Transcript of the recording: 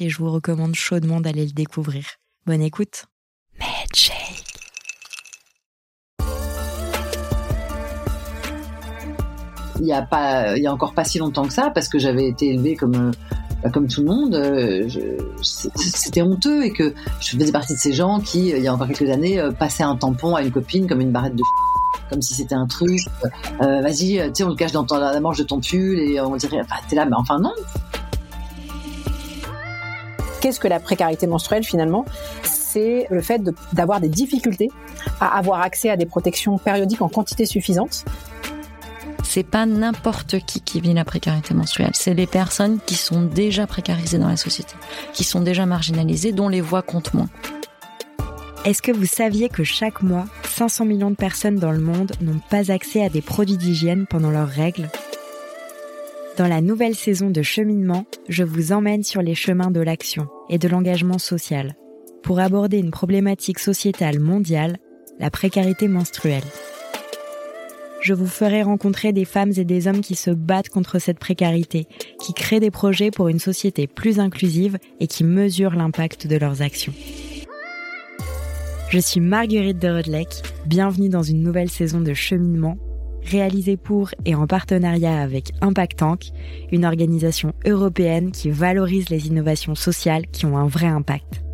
et je vous recommande chaudement d'aller le découvrir. Bonne écoute. Medshake. Il y a pas, il y a encore pas si longtemps que ça, parce que j'avais été élevée comme bah, comme tout le monde, euh, c'était honteux et que je faisais partie de ces gens qui, il y a encore quelques années, euh, passaient un tampon à une copine comme une barrette de comme si c'était un truc. Euh, vas-y, tu on le cache dans la manche de ton pull et on dirait, t'es là, mais enfin non. Qu'est-ce que la précarité menstruelle finalement? C'est le fait d'avoir des difficultés à avoir accès à des protections périodiques en quantité suffisante c'est pas n'importe qui qui vit la précarité menstruelle. C'est les personnes qui sont déjà précarisées dans la société, qui sont déjà marginalisées, dont les voix comptent moins. Est-ce que vous saviez que chaque mois, 500 millions de personnes dans le monde n'ont pas accès à des produits d'hygiène pendant leurs règles? Dans la nouvelle saison de cheminement, je vous emmène sur les chemins de l'action et de l'engagement social pour aborder une problématique sociétale mondiale, la précarité menstruelle. Je vous ferai rencontrer des femmes et des hommes qui se battent contre cette précarité, qui créent des projets pour une société plus inclusive et qui mesurent l'impact de leurs actions. Je suis Marguerite de Rodelec, bienvenue dans une nouvelle saison de cheminement, réalisée pour et en partenariat avec Impact Tank, une organisation européenne qui valorise les innovations sociales qui ont un vrai impact.